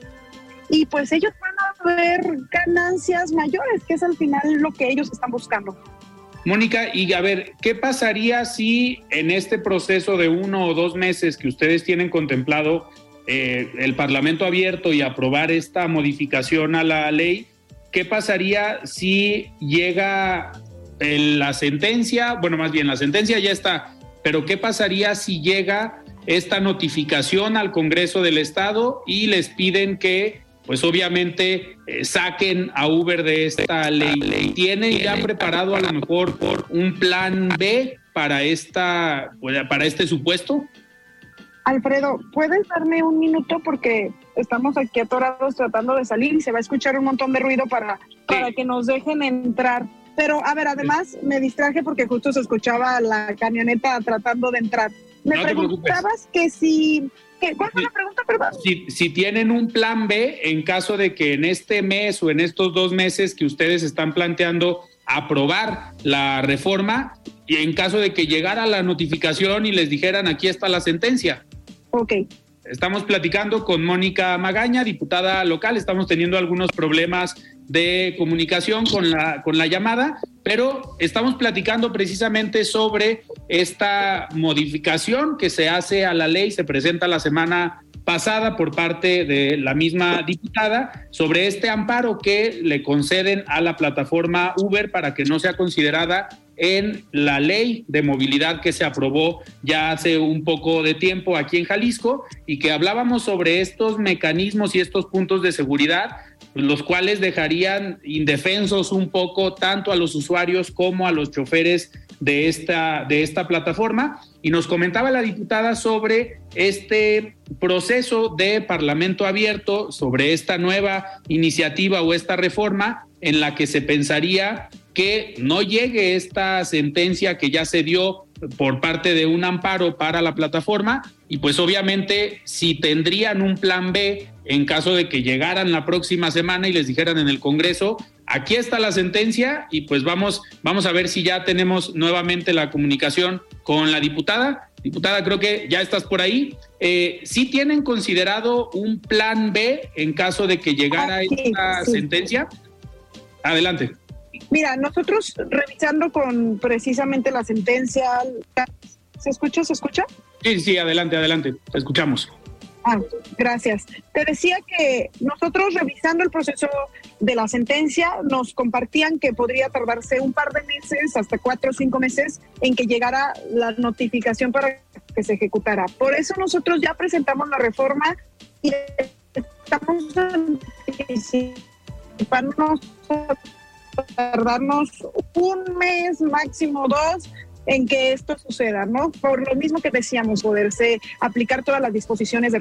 F: Y pues ellos van a ver ganancias mayores, que es al final lo que ellos están buscando.
A: Mónica, y a ver, ¿qué pasaría si en este proceso de uno o dos meses que ustedes tienen contemplado eh, el Parlamento abierto y aprobar esta modificación a la ley, ¿qué pasaría si llega la sentencia? Bueno, más bien la sentencia ya está, pero ¿qué pasaría si llega esta notificación al Congreso del Estado y les piden que, pues obviamente, eh, saquen a Uber de esta ley? ¿Tienen ya preparado a lo mejor un plan B para, esta, para este supuesto?
F: Alfredo, ¿puedes darme un minuto? Porque estamos aquí atorados tratando de salir y se va a escuchar un montón de ruido para, para que nos dejen entrar. Pero, a ver, además me distraje porque justo se escuchaba la camioneta tratando de entrar. Me preguntabas que si... ¿Cuál fue la pregunta, perdón?
A: Si, si tienen un plan B en caso de que en este mes o en estos dos meses que ustedes están planteando aprobar la reforma y en caso de que llegara la notificación y les dijeran aquí está la sentencia.
F: Ok.
A: Estamos platicando con Mónica Magaña, diputada local. Estamos teniendo algunos problemas de comunicación con la, con la llamada, pero estamos platicando precisamente sobre esta modificación que se hace a la ley, se presenta la semana pasada por parte de la misma diputada sobre este amparo que le conceden a la plataforma Uber para que no sea considerada en la ley de movilidad que se aprobó ya hace un poco de tiempo aquí en Jalisco y que hablábamos sobre estos mecanismos y estos puntos de seguridad, los cuales dejarían indefensos un poco tanto a los usuarios como a los choferes de esta, de esta plataforma. Y nos comentaba la diputada sobre este proceso de Parlamento abierto, sobre esta nueva iniciativa o esta reforma en la que se pensaría que no llegue esta sentencia que ya se dio por parte de un amparo para la plataforma y pues obviamente si tendrían un plan B en caso de que llegaran la próxima semana y les dijeran en el Congreso, aquí está la sentencia y pues vamos, vamos a ver si ya tenemos nuevamente la comunicación con la diputada. Diputada, creo que ya estás por ahí. Eh, ¿Sí tienen considerado un plan B en caso de que llegara esta sentencia? Adelante.
F: Mira, nosotros revisando con precisamente la sentencia, ¿se escucha? ¿Se escucha?
A: Sí, sí, adelante, adelante, te escuchamos.
F: Ah, gracias. Te decía que nosotros revisando el proceso de la sentencia nos compartían que podría tardarse un par de meses, hasta cuatro o cinco meses, en que llegara la notificación para que se ejecutara. Por eso nosotros ya presentamos la reforma y estamos anticipándonos tardarnos un mes, máximo dos, en que esto suceda, ¿no? Por lo mismo que decíamos, poderse aplicar todas las disposiciones de,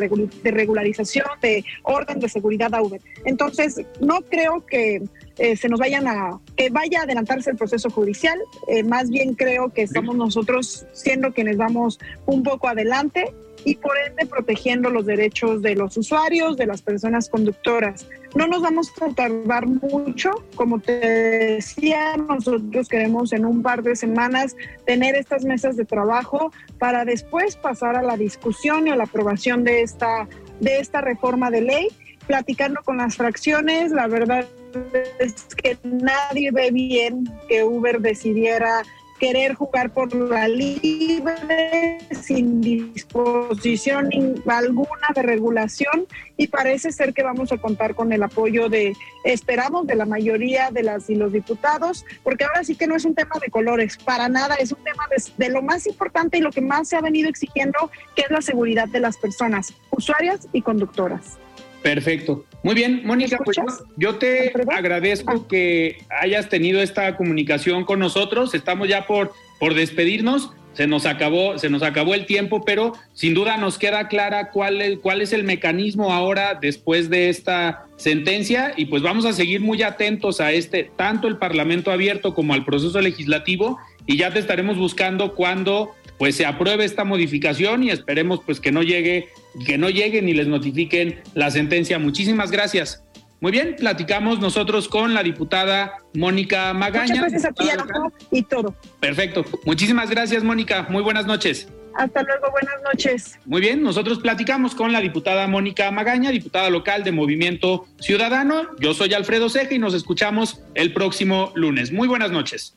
F: regularización, de orden de seguridad a Uber. Entonces, no creo que eh, se nos vayan a, que vaya a adelantarse el proceso judicial, eh, más bien creo que estamos nosotros siendo quienes vamos un poco adelante y por ende protegiendo los derechos de los usuarios, de las personas conductoras. No nos vamos a tardar mucho, como te decía, nosotros queremos en un par de semanas tener estas mesas de trabajo para después pasar a la discusión y a la aprobación de esta, de esta reforma de ley, platicando con las fracciones, la verdad es que nadie ve bien que Uber decidiera querer jugar por la libre sin disposición alguna de regulación y parece ser que vamos a contar con el apoyo de, esperamos, de la mayoría de las y los diputados, porque ahora sí que no es un tema de colores, para nada, es un tema de, lo más importante y lo que más se ha venido exigiendo, que es la seguridad de las personas, usuarias y conductoras.
A: Perfecto. Muy bien, Mónica, pues yo, te agradezco ah. que hayas tenido esta comunicación con nosotros. Estamos ya por, por despedirnos. Se nos acabó, se nos acabó el tiempo, pero sin duda nos queda clara cuál, cuál es el mecanismo ahora después de esta sentencia y pues vamos a seguir muy atentos a este, tanto el Parlamento abierto como al proceso legislativo y ya te estaremos buscando cuando pues se apruebe esta modificación y esperemos pues que no llegue, que no lleguen y les notifiquen la sentencia. Muchísimas gracias. Muy bien, platicamos nosotros con la diputada Mónica Magaña.
F: Muchas gracias a y todo.
A: Perfecto. Muchísimas gracias, Mónica. Muy buenas noches.
F: Hasta luego, buenas noches.
A: Muy bien, nosotros platicamos con la diputada Mónica Magaña, diputada local de Movimiento Ciudadano. Yo soy Alfredo Ceja y nos escuchamos el próximo lunes. Muy buenas noches.